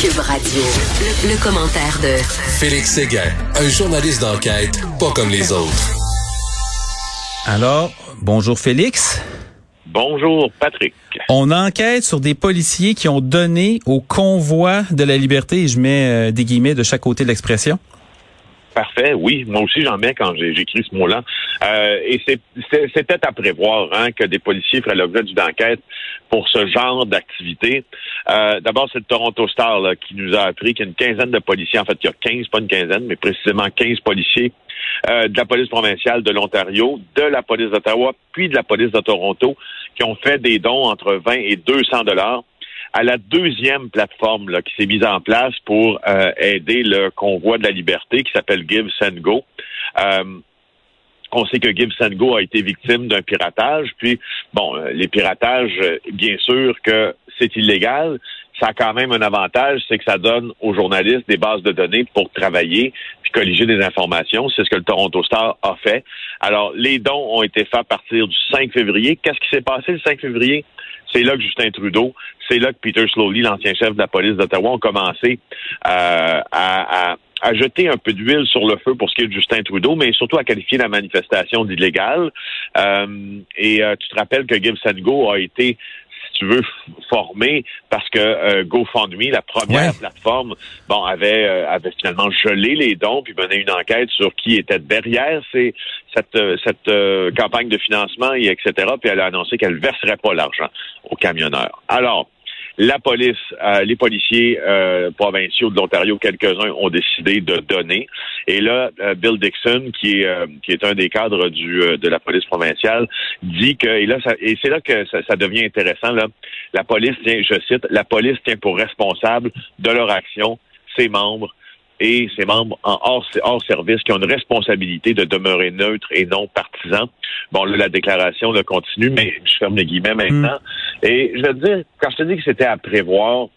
Cube Radio. Le, le commentaire de Félix Séguin, un journaliste d'enquête pas comme les autres. Alors, bonjour Félix. Bonjour Patrick. On enquête sur des policiers qui ont donné au convoi de la liberté, et je mets euh, des guillemets de chaque côté de l'expression. Parfait, oui. Moi aussi, j'en mets quand j'écris ce mot-là. Euh, et c'était à prévoir hein, que des policiers feraient l'objet d'une enquête pour ce genre d'activité. Euh, D'abord, c'est le Toronto Star qui nous a appris qu'il y a une quinzaine de policiers, en fait, il y a 15, pas une quinzaine, mais précisément 15 policiers euh, de la police provinciale de l'Ontario, de la police d'Ottawa, puis de la police de Toronto, qui ont fait des dons entre 20 et 200 dollars à la deuxième plateforme là, qui s'est mise en place pour euh, aider le convoi de la liberté qui s'appelle Give Send Go. Euh, on sait que Send Go a été victime d'un piratage. Puis, bon, euh, les piratages, euh, bien sûr que c'est illégal. Ça a quand même un avantage, c'est que ça donne aux journalistes des bases de données pour travailler puis colliger des informations. C'est ce que le Toronto Star a fait. Alors, les dons ont été faits à partir du 5 février. Qu'est-ce qui s'est passé le 5 février? C'est là que Justin Trudeau, c'est là que Peter Slowly, l'ancien chef de la police d'Ottawa, ont commencé euh, à, à- jeter un peu d'huile sur le feu pour ce qui est de Justin Trudeau, mais surtout à qualifier la manifestation d'illégale. Euh, et euh, tu te rappelles que Give Go a été tu veux, formé parce que euh, GoFundMe, la première Ouais. plateforme, bon, avait, euh, avait finalement gelé les dons puis mené une enquête sur qui était derrière ces, cette, euh, cette euh, campagne de financement et etc. Puis elle a annoncé qu'elle verserait pas l'argent aux camionneurs. Alors, la police, euh, les policiers euh, provinciaux de l'Ontario, quelques-uns ont décidé de donner. Et là, euh, Bill Dixon, qui est euh, qui est un des cadres du euh, de la police provinciale, dit que et là ça- et c'est là que ça, ça devient intéressant là. La police tient, je cite, la police tient pour responsable de leur action ses membres et ses membres en hors, hors service qui ont une responsabilité de demeurer neutres et non partisans. Bon, là, la déclaration là, continue, mais je ferme les guillemets maintenant. Et je vais te dire, quand je te dis que c'était à prévoir,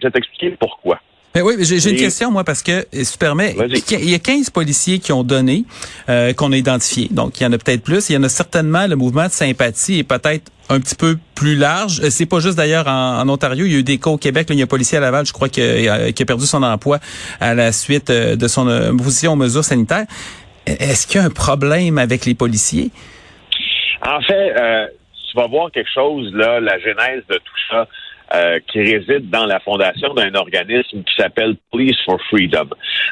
je vais t'expliquer pourquoi. Mais oui, j'ai une question, moi, parce que, si tu permets, il y a 15 policiers qui ont donné, euh, qu'on a identifiés. Donc, il y en a peut-être plus. Il y en a certainement, le mouvement de sympathie est peut-être un petit peu plus large. Euh, C'est pas juste d'ailleurs en, en Ontario. Il y a eu des cas au Québec. Là, il y a un policier à Laval, je crois, qui a, qui a perdu son emploi à la suite euh, de son euh, position aux mesures sanitaires. Est-ce qu'il y a un problème avec les policiers? En fait, euh, tu vas voir quelque chose, là, la genèse de tout ça, euh, qui réside dans la fondation d'un organisme qui s'appelle Police for Freedom,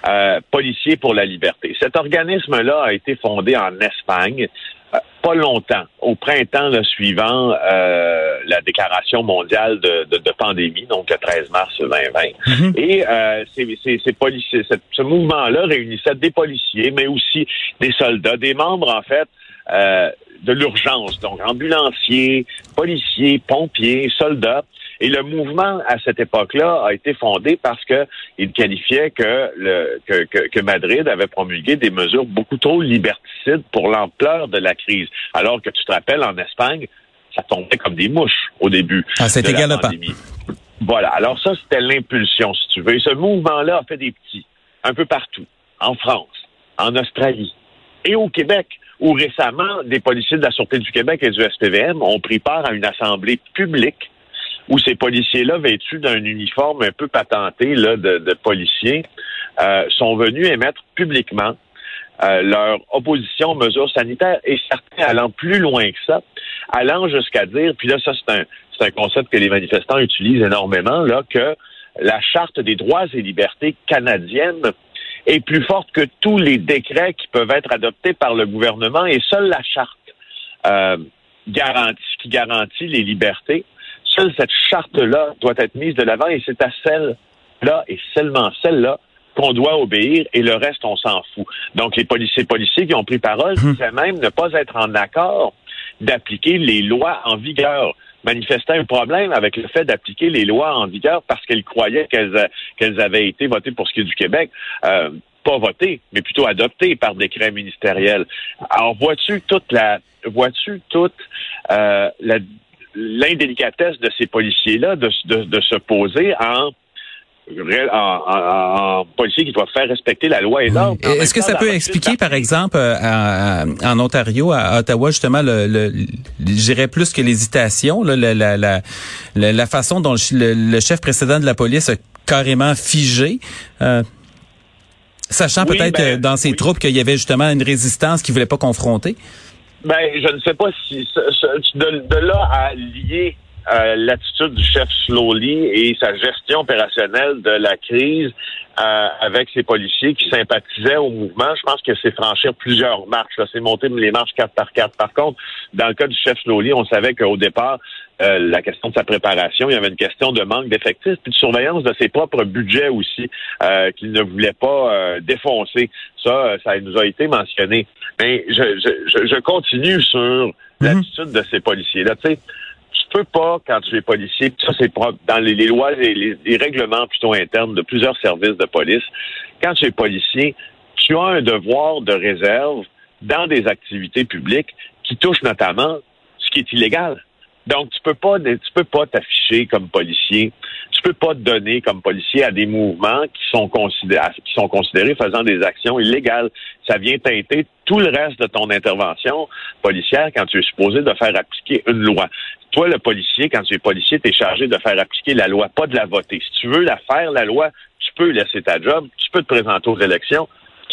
euh, Policiers pour la liberté. Cet organisme-là a été fondé en Espagne. euh, Pas longtemps, au printemps le suivant euh, la déclaration mondiale de, de- de pandémie, donc le 13 mars 2020. Et euh, ces, ces- ces policiers, cette- ce mouvement-là réunissait des policiers, mais aussi des soldats, des membres en fait euh, de l'urgence, donc ambulanciers, policiers, pompiers, soldats. Et le mouvement à cette époque-là a été fondé parce que il qualifiait que, le, que, que, que Madrid avait promulgué des mesures beaucoup trop liberticides pour l'ampleur de la crise. Alors que tu te rappelles, en Espagne, ça tombait comme des mouches au début. Ah, c'était de la galopant. pandémie. Voilà. Alors ça, c'était l'impulsion, si tu veux. Et ce mouvement-là a fait des petits, un peu partout, en France, en Australie et au Québec, où récemment, des policiers de la Sûreté du Québec et du SPVM ont pris part à une assemblée publique où ces policiers-là, vêtus d'un uniforme un peu patenté là, de, de policiers, euh, sont venus émettre publiquement euh, leur opposition aux mesures sanitaires et certains allant plus loin que ça, allant jusqu'à dire, puis là, ça c'est un, c'est un concept que les manifestants utilisent énormément, là, que la Charte des droits et libertés canadienne est plus forte que tous les décrets qui peuvent être adoptés par le gouvernement et seule la Charte euh, garantit, qui garantit les libertés, seule cette charte-là doit être mise de l'avant et c'est à celle-là et seulement celle-là qu'on doit obéir et le reste, on s'en fout. Donc, les policiers policiers qui ont pris parole disaient même ne pas être en accord d'appliquer les lois en vigueur manifestaient un problème avec le fait d'appliquer les lois en vigueur parce qu'elles croyaient qu'elles qu'elles avaient été votées pour ce qui est du Québec. Euh, pas votées, mais plutôt adoptées par décret ministériel. Alors, vois-tu toute la vois-tu toute euh, la l'indélicatesse de ces policiers-là de, de, de se poser en en, en, en policiers qui doivent faire respecter la loi et l'ordre. Est-ce que ça peut expliquer, par exemple, euh, à- à- en Ontario, à Ottawa, justement, le, le, dirais plus que l'hésitation, là, la, la, la, la, façon dont le, le chef précédent de la police a carrément figé. Sachant peut-être ben, dans ces troupes qu'il y avait justement une résistance qui voulait pas confronter? Ben, je ne sais pas si de, là à lier euh, l'attitude du chef Slowly et sa gestion opérationnelle de la crise euh, avec ses policiers qui sympathisaient au mouvement, je pense que c'est franchir plusieurs marches. C'est monter les marches quatre par quatre. Par contre, dans le cas du chef Slowly, on savait qu'au départ, euh, la question de sa préparation, il y avait une question de manque d'effectifs, puis de surveillance de ses propres budgets aussi, euh, qu'il ne voulait pas défoncer. Ça, ça nous a été mentionné. Mais je, je, je continue sur mhm. l'attitude de ces policiers-là. Tu sais, tu peux pas, quand tu es policier, ça c'est dans les, lois et les, règlements plutôt internes de plusieurs services de police, quand tu es policier, tu as un devoir de réserve dans des activités publiques qui touchent notamment ce qui est illégal. Donc, tu peux pas, tu peux pas t'afficher comme policier. Tu peux pas te donner comme policier à des mouvements qui sont considérés, qui sont considérés faisant des actions illégales. Ça vient teinter tout le reste de ton intervention policière quand tu es supposé de faire appliquer une loi. Toi, le policier, quand tu es policier, tu es chargé de faire appliquer la loi, pas de la voter. Si tu veux la faire, la loi, tu peux laisser ta job, tu peux te présenter aux élections,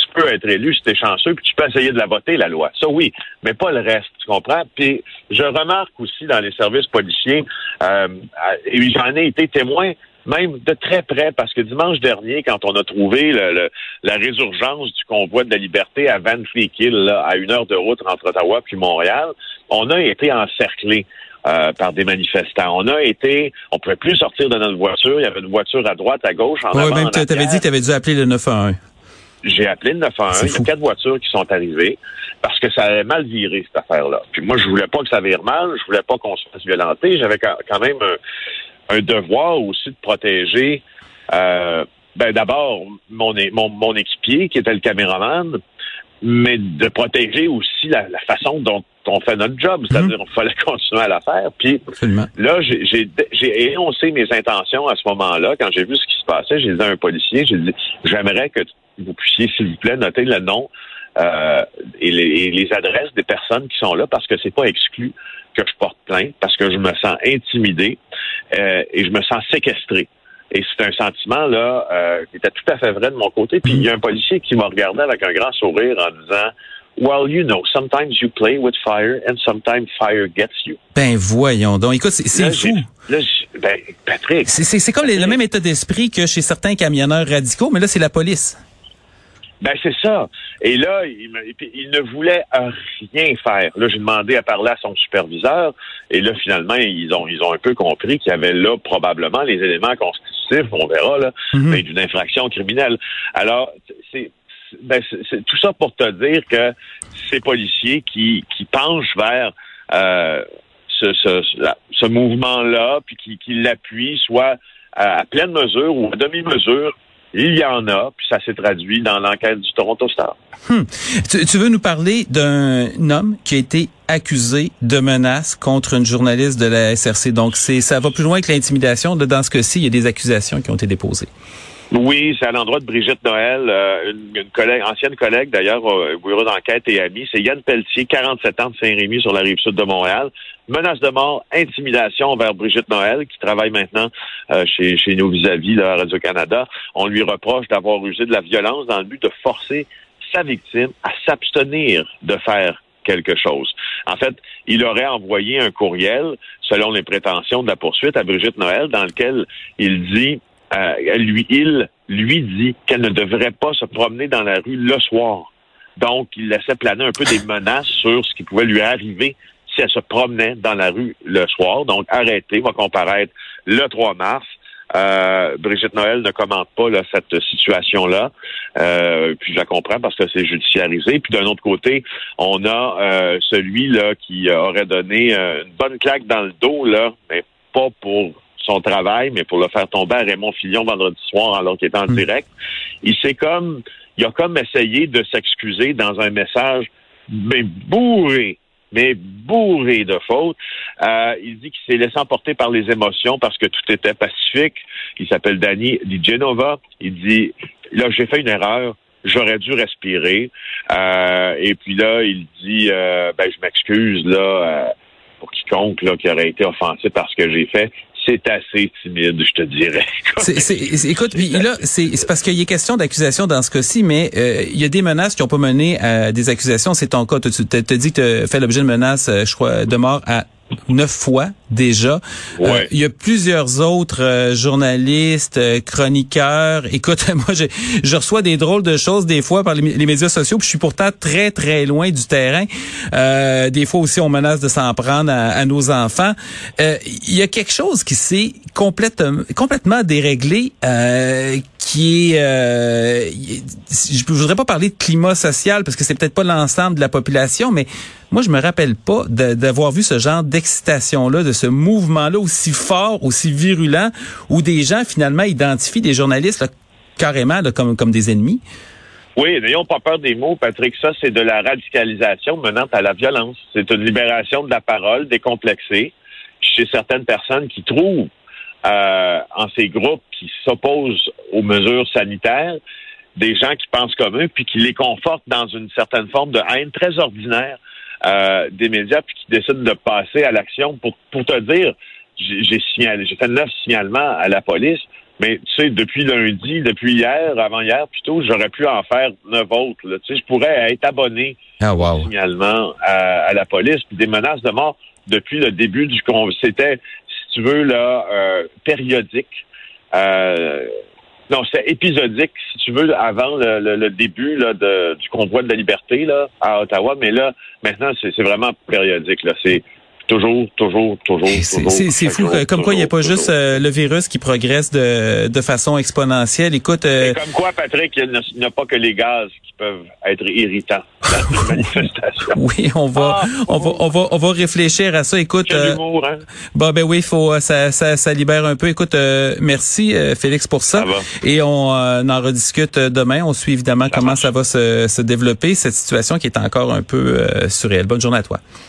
tu peux être élu si tu es chanceux, puis tu peux essayer de la voter, la loi. Ça, oui, mais pas le reste, tu comprends? Puis je remarque aussi dans les services policiers, euh, et j'en ai été témoin, même de très près, parce que dimanche dernier, quand on a trouvé le, la résurgence du convoi de la liberté à Van Fleet Hill, à une heure de route entre Ottawa puis Montréal, on a été encerclés. Euh, par des manifestants. On a été, on pouvait plus sortir de notre voiture. Il y avait une voiture à droite, à gauche, en Oui, même tu avais dit que tu avais dû appeler le 911. J'ai appelé le 911. Il y a quatre voitures qui sont arrivées parce que ça avait mal viré, cette affaire-là. Puis moi, je voulais pas que ça vire mal. Je voulais pas qu'on se fasse violenter. J'avais quand même un, devoir aussi de protéger, euh, ben, d'abord, mon, mon, mon équipier, qui était le caméraman, mais de protéger aussi la, façon dont on fait notre job, c'est-à-dire qu'il mhm. fallait continuer à la faire. Puis là, j'ai énoncé mes intentions à ce moment-là. Quand j'ai vu ce qui se passait, j'ai dit à un policier, j'ai dit, j'aimerais que vous puissiez, s'il vous plaît, noter le nom euh, et, les, adresses des personnes qui sont là, parce que c'est pas exclu que je porte plainte, parce que je me sens intimidé euh, et je me sens séquestré. Et c'est un sentiment là euh, qui était tout à fait vrai de mon côté. Puis il y a un policier qui m'a regardé avec un grand sourire en disant Well, you know, sometimes you play with fire and sometimes fire gets you. Ben voyons donc. Écoute, c'est fou. ben, Patrick. C'est comme le même état d'esprit que chez certains camionneurs radicaux, mais là, c'est la police. Ben c'est ça. Et là, il, il, ne voulait rien faire. Là, j'ai demandé à parler à son superviseur, et là, finalement, ils ont ils ont un peu compris qu'il y avait là probablement les éléments constitutifs, on verra là, mhm. mais d'une infraction criminelle. Alors, c'est ben, tout ça pour te dire que ces policiers qui, qui penchent vers euh, ce, ce, ce mouvement-là, puis qui, qui l'appuient, soit à pleine mesure ou à demi-mesure, il y en a, puis ça s'est traduit dans l'enquête du Toronto Star. Hmm. Tu, veux nous parler d'un homme qui a été accusé de menaces contre une journaliste de la SRC. Donc, c'est ça va plus loin que l'intimidation. Dans ce cas-ci, il y a des accusations qui ont été déposées. Oui, c'est à l'endroit de Brigitte Noël, euh, une, collègue, ancienne collègue d'ailleurs au bureau d'enquête et amie. C'est Yann Pelletier, 47 ans de Saint-Rémy sur la rive sud de Montréal. Menace de mort, intimidation envers Brigitte Noël, qui travaille maintenant euh, chez, chez nous vis-à-vis à Radio-Canada. On lui reproche d'avoir usé de la violence dans le but de forcer sa victime à s'abstenir de faire quelque chose. En fait, il aurait envoyé un courriel, selon les prétentions de la poursuite, à Brigitte Noël, dans lequel il dit euh, lui, il lui dit qu'elle ne devrait pas se promener dans la rue le soir. Donc, il laissait planer un peu des menaces sur ce qui pouvait lui arriver si elle se promenait dans la rue le soir. Donc, arrêté, va comparaître le 3 mars. Euh, Brigitte Noël ne commente pas cette situation-là. Euh, puis je la comprends parce que c'est judiciarisé. Puis d'un autre côté, on a euh, celui là qui aurait donné une bonne claque dans le dos là, mais pas pour son travail, mais pour le faire tomber à Raymond Fillon vendredi soir alors qu'il était en hmm. direct. Il s'est comme, il a comme essayé de s'excuser dans un message, mais bourré, mais bourré de fautes. Euh, il dit qu'il s'est laissé emporter par les émotions parce que tout était pacifique. Il s'appelle Danny Di Genova. Il dit, là, j'ai fait une erreur j'aurais dû respirer. Euh, et puis là, il dit, euh, ben, je m'excuse là pour quiconque là qui aurait été offensé par ce que j'ai fait c'est assez timide, je te dirais. écoute, là, c'est parce qu'il y a question d'accusation dans ce cas-ci, mais euh, il y a des menaces qui n'ont pas mené à des accusations. C'est ton cas. Tu te dit que tu fait l'objet de menaces, euh, je crois, de mort à neuf fois déjà. Euh, il y a plusieurs autres euh, journalistes, euh, chroniqueurs. Écoute, moi, je, je, reçois des drôles de choses des fois par les, médias sociaux, puis je suis pourtant très, très loin du terrain. des fois aussi, on menace de s'en prendre à, nos enfants. Il y a quelque chose qui s'est complètement, complètement déréglé qui est, euh, je voudrais pas parler de climat social parce que c'est peut-être pas l'ensemble de la population, mais moi je me rappelle pas d'avoir vu ce genre d'excitation-là, de ce mouvement-là aussi fort, aussi virulent, où des gens finalement identifient des journalistes carrément comme, comme des ennemis. Oui, n'ayons pas peur des mots, Patrick. Ça, c'est de la radicalisation menant à la violence. C'est une libération de la parole décomplexée chez certaines personnes qui trouvent euh, en ces groupes qui s'opposent aux mesures sanitaires, des gens qui pensent comme eux, puis qui les confortent dans une certaine forme de haine très ordinaire euh, des médias, puis qui décident de passer à l'action. Pour, pour te dire, j'ai signalé, j'ai fait neuf signalements à la police, mais tu sais, depuis lundi, depuis hier, avant-hier plutôt, j'aurais pu en faire neuf autres. Tu sais, je pourrais être abonné ah, wow. signalement à, à, la police, puis des menaces de mort depuis le début du c'était tu veux, là, euh, périodique. Euh, non, c'est épisodique, si tu veux, avant le, début là, de, du convoi de la liberté là, à Ottawa. Mais là, maintenant, c'est vraiment périodique. Là. C'est Toujours, toujours, toujours, toujours. C'est fou. comme quoi, il n'y a pas juste euh, le virus qui progresse de, de façon exponentielle. Écoute. Euh, comme quoi, Patrick, il n'y a, pas que les gaz qui peuvent être irritants dans les manifestations. oui, on va, ah, on va, on va, on va réfléchir à ça. Écoute. Euh, hein? Bon, ben oui, faut, euh, ça, ça, ça libère un peu. Écoute, merci Félix pour ça. Et on en rediscute demain. On suit évidemment comment ça va se, se développer cette situation qui est encore un peu surréelle. Bonne journée à toi.